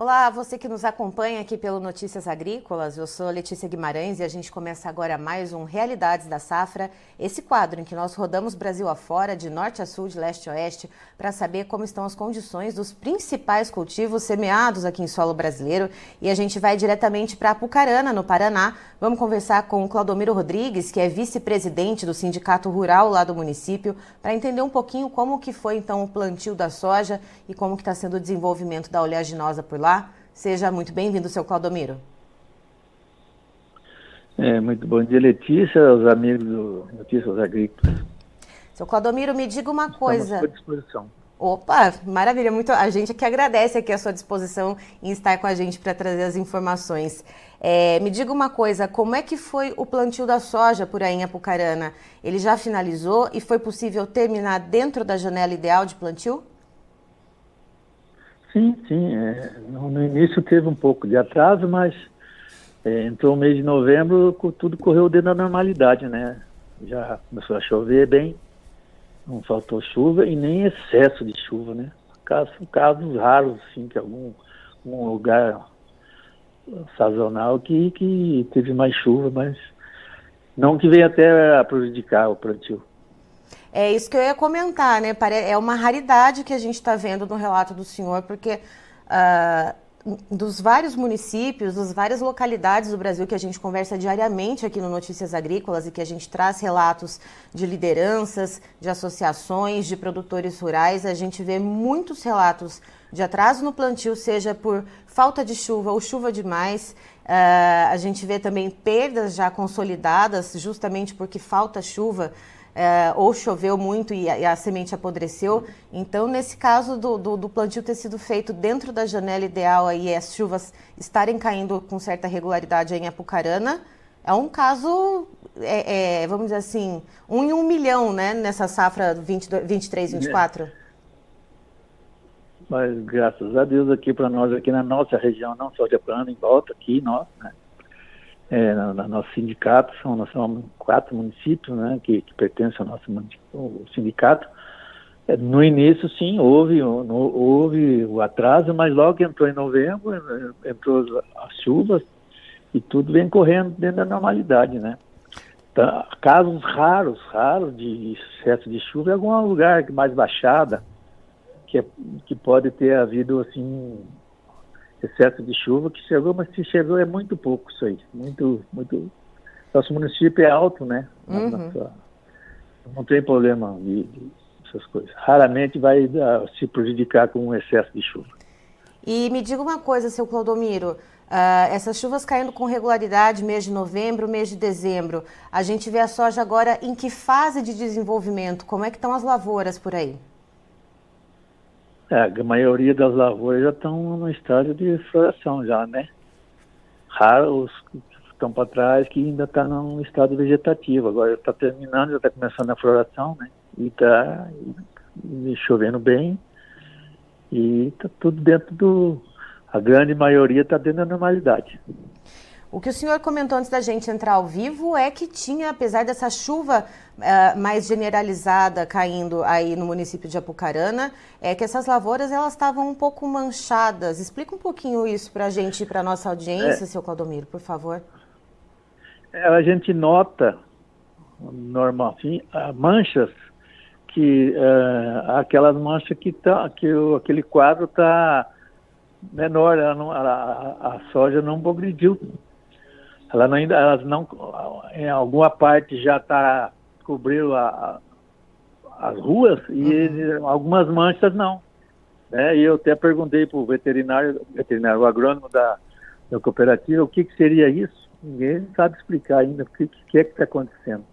Olá, você que nos acompanha aqui pelo Notícias Agrícolas. Eu sou Letícia Guimarães e a gente começa agora mais um Realidades da Safra, esse quadro em que nós rodamos Brasil afora, de norte a sul, de leste a oeste, para saber como estão as condições dos principais cultivos semeados aqui em solo brasileiro. E a gente vai diretamente para Apucarana, no Paraná. Vamos conversar com o Claudomiro Rodrigues, que é vice-presidente do Sindicato Rural lá do município, para entender um pouquinho como que foi então o plantio da soja e como que está sendo o desenvolvimento da oleaginosa por lá. Seja muito bem-vindo, seu Claudomiro. É, muito bom dia, Letícia, os amigos do Notícias Agrícolas. Seu Claudomiro, me diga uma coisa. Estamos à disposição. Opa, maravilha, muito, a gente que agradece aqui a sua disposição em estar com a gente para trazer as informações. É, me diga uma coisa, como é que foi o plantio da soja por aí em Apucarana? Ele já finalizou e foi possível terminar dentro da janela ideal de plantio? Sim, sim. É, no, no, início teve um pouco de atraso, mas é, entrou o mês de novembro, tudo correu dentro da normalidade, né? Já começou a chover bem, não faltou chuva e nem excesso de chuva, né? Casos, casos raros, assim, que algum um lugar sazonal que, que teve mais chuva, mas não que venha até a prejudicar o plantio. É isso que eu ia comentar, né? É uma raridade que a gente está vendo no relato do senhor, porque uh, dos vários municípios, das várias localidades do Brasil que a gente conversa diariamente aqui no Notícias Agrícolas e que a gente traz relatos de lideranças, de associações, de produtores rurais, a gente vê muitos relatos de atraso no plantio, seja por falta de chuva ou chuva demais. Uh, a gente vê também perdas já consolidadas, justamente porque falta chuva é, ou choveu muito e a, e a, semente apodreceu. Então, nesse caso do, do, do, plantio ter sido feito dentro da janela ideal e as chuvas estarem caindo com certa regularidade em Apucarana, é um caso, é, é, vamos dizer assim, um em um milhão, né, nessa safra 20, 23, 24. Mas graças a Deus aqui para nós, aqui na nossa região, não só de Apucarana, em volta aqui, nós, né, é, no, no nosso sindicato, são, nós somos quatro municípios né, que, que pertencem ao nosso o sindicato. É, no início, sim, houve, no, houve o atraso, mas logo que entrou em novembro, é, entrou as chuvas e tudo vem correndo dentro da normalidade, né? Tá, casos raros, raros de excesso de chuva em algum lugar mais baixada, que, é, que pode ter havido, assim, excesso de chuva que chegou, mas se chegou é muito pouco isso aí. Muito, muito. Nosso município é alto, né? Uhum. Nossa, não tem problema de, de, essas coisas. Raramente vai uh, se prejudicar com um excesso de chuva. E me diga uma coisa, seu Clodomiro. Uh, essas chuvas caindo com regularidade, mês de novembro, mês de dezembro. A gente vê a soja agora em que fase de desenvolvimento? Como é que estão as lavouras por aí? É, a maioria das lavouras já estão no estágio de floração já, né? Raros estão para trás que ainda está no estado vegetativo. Agora está terminando, já está começando a floração, né? E está chovendo bem e está tudo dentro do... A grande maioria está dentro da normalidade. O que o senhor comentou antes da gente entrar ao vivo é que tinha, apesar dessa chuva uh, mais generalizada caindo aí no município de Apucarana, é que essas lavouras elas estavam um pouco manchadas. Explica um pouquinho isso para a gente e para nossa audiência, é, seu Claudomiro, por favor. É, a gente nota, normal, assim, manchas que uh, aquelas manchas que tá, que o, aquele quadro está menor, não, a, a, a soja não progrediu ela não, ainda, elas não, em alguma parte já está cobriu a, a, as ruas e uhum. algumas manchas não. Né? E eu até perguntei para o veterinário, veterinário agrônomo da, da cooperativa o que, que seria isso. Ninguém sabe explicar ainda o que, que é que está acontecendo.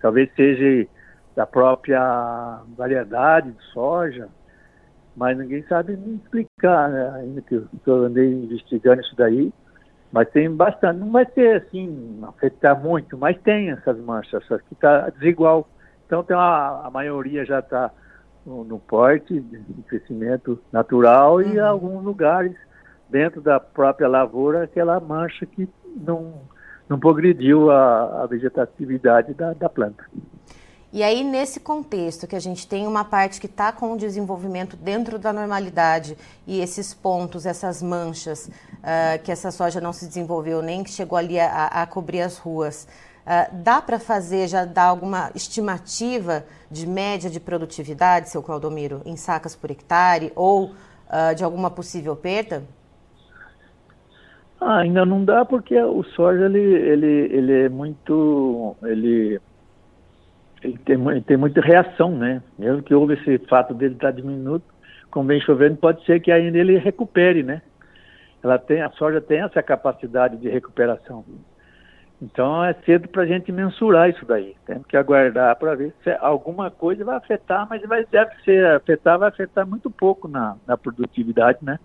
Talvez seja da própria variedade de soja, mas ninguém sabe explicar, né? ainda que eu andei investigando isso daí. Mas tem bastante, não vai ser assim, afetar muito, mas tem essas manchas, só que está desigual. Então tem uma, a maioria já está no, no, porte de crescimento natural uhum. e em alguns lugares dentro da própria lavoura aquela mancha que não, não progrediu a, a vegetatividade da, da planta. E aí, nesse contexto, que a gente tem uma parte que está com o desenvolvimento dentro da normalidade e esses pontos, essas manchas, uh, que essa soja não se desenvolveu, nem que chegou ali a, a cobrir as ruas, uh, dá para fazer, já dar alguma estimativa de média de produtividade, seu Claudomiro, em sacas por hectare ou uh, de alguma possível perda? Ah, ainda não dá porque o soja ele, ele, ele é muito ele ele tem, tem muita reação, né? Mesmo que houve esse fato dele estar diminuto, como vem chovendo, pode ser que ainda ele recupere, né? Ela tem, a soja tem essa capacidade de recuperação. Então é cedo para a gente mensurar isso daí. Temos que aguardar para ver se alguma coisa vai afetar, mas vai, deve ser afetar, vai afetar muito pouco na, na produtividade, né?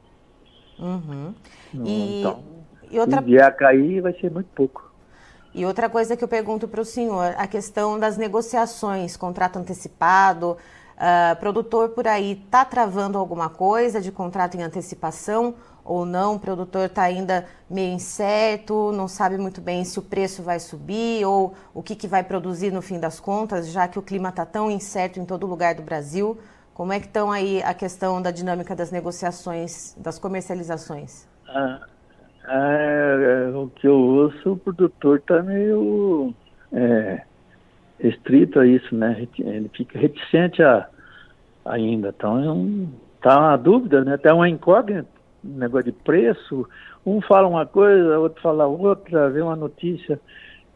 Uhum. E, então, e outra... se vier a cair, vai ser muito pouco. E outra coisa que eu pergunto para o senhor, a questão das negociações, contrato antecipado, uh, produtor por aí está travando alguma coisa de contrato em antecipação ou não? O produtor está ainda meio incerto, não sabe muito bem se o preço vai subir ou o que, que vai produzir no fim das contas, já que o clima está tão incerto em todo lugar do Brasil. Como é que estão aí a questão da dinâmica das negociações, das comercializações? Ah, é, é, o que eu ouço, o produtor está meio é, restrito a isso, né? Ele fica reticente a, ainda. Então, está uma dúvida, né? Até uma incógnita, um negócio de preço. Um fala uma coisa, outro fala outra, vê uma notícia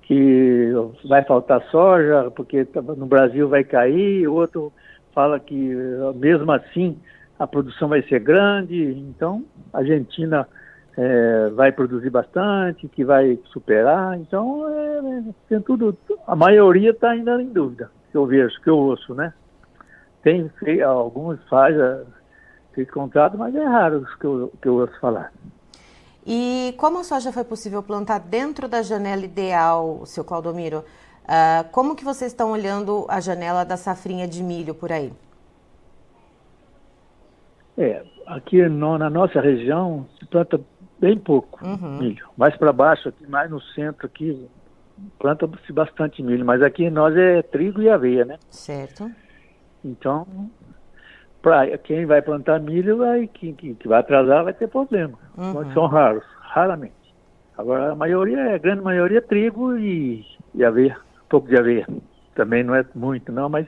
que vai faltar soja, porque no Brasil vai cair, outro fala que mesmo assim a produção vai ser grande. Então, a Argentina é, vai produzir bastante, que vai superar. Então, é, tem tudo. A maioria está ainda em dúvida, que eu vejo, que eu ouço, né? Tem alguns faz esse contrato, mas é raro os que eu, que eu ouço falar. E como a soja foi possível plantar dentro da janela ideal, seu Claudomiro, uh, como que vocês estão olhando a janela da safrinha de milho por aí? É, aqui no, na nossa região se planta bem pouco uhum. milho. Mais para baixo, aqui mais no centro aqui, planta-se bastante milho, mas aqui nós é trigo e aveia, né? Certo. Então, para quem vai plantar milho, vai, que, que, que vai atrasar vai ter problema. Uhum. Mas são raros, raramente. Agora a maioria, a grande maioria é trigo e, e aveia, um pouco de aveia. Também não é muito não, mas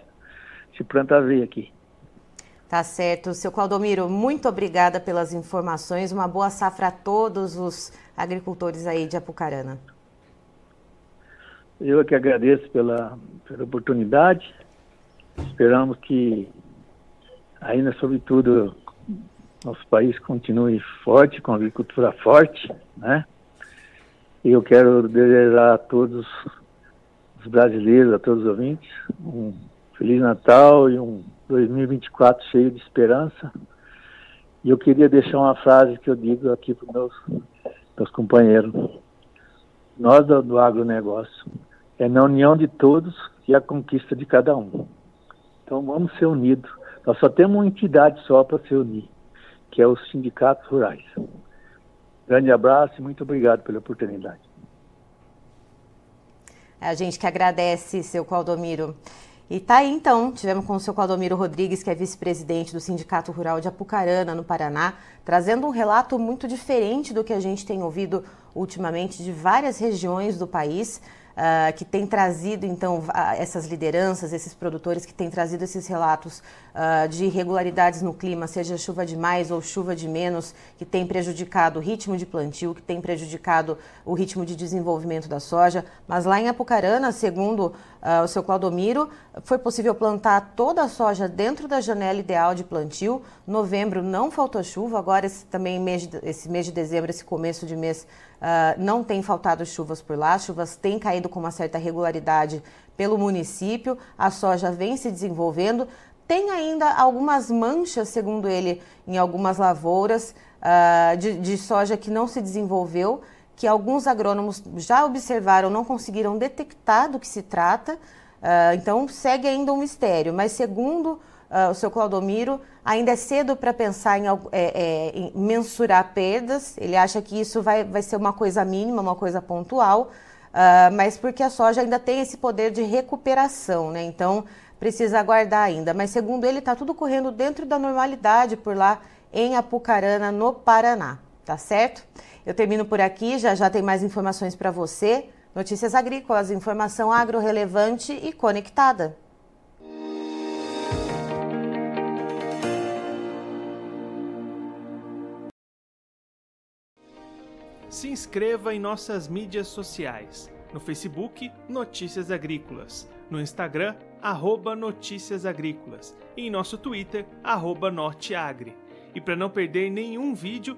se planta aveia aqui. Tá certo. Seu Claudomiro, muito obrigada pelas informações. Uma boa safra a todos os agricultores aí de Apucarana. Eu é que agradeço pela, pela oportunidade. Esperamos que, ainda sobretudo, nosso país continue forte, com agricultura forte, né? E eu quero desejar a todos os brasileiros, a todos os ouvintes, um Feliz Natal e um 2024 cheio de esperança. E eu queria deixar uma frase que eu digo aqui para os meus, meus companheiros. Nós do, do agronegócio é na união de todos e a conquista de cada um. Então vamos ser unidos. Nós só temos uma entidade só para se unir, que é os sindicatos rurais. Grande abraço e muito obrigado pela oportunidade. É a gente que agradece, seu Claudomiro. E tá aí então, tivemos com o seu Claudomiro Rodrigues, que é vice-presidente do Sindicato Rural de Apucarana, no Paraná, trazendo um relato muito diferente do que a gente tem ouvido ultimamente de várias regiões do país uh, que tem trazido, então, essas lideranças, esses produtores que têm trazido esses relatos uh, de irregularidades no clima, seja chuva de mais ou chuva de menos, que tem prejudicado o ritmo de plantio, que tem prejudicado o ritmo de desenvolvimento da soja. Mas lá em Apucarana, segundo uh, o seu Claudomiro, foi possível plantar toda a soja dentro da janela ideal de plantio. Novembro não faltou chuva, agora esse, também mês esse mês de dezembro, esse começo de mês, Uh, não tem faltado chuvas por lá, chuvas têm caído com uma certa regularidade pelo município, a soja vem se desenvolvendo. Tem ainda algumas manchas, segundo ele, em algumas lavouras uh, de, de soja que não se desenvolveu, que alguns agrônomos já observaram, não conseguiram detectar do que se trata. Uh, então segue ainda um mistério, mas segundo uh, o seu Claudomiro, ainda é cedo para pensar em, é, é, em, mensurar perdas. Ele acha que isso vai, vai ser uma coisa mínima, uma coisa pontual. uh, mas porque a soja ainda tem esse poder de recuperação, né? Então precisa aguardar ainda. Mas segundo ele, está tudo correndo dentro da normalidade por lá em Apucarana, no Paraná, tá certo? Eu termino por aqui, já já tem mais informações para você. Notícias agrícolas, informação agro-relevante e conectada. Se inscreva em nossas mídias sociais. No Facebook, Notícias Agrícolas. No Instagram, arroba Notícias Agrícolas. E em nosso Twitter, arroba Norteagri. E para não perder nenhum vídeo,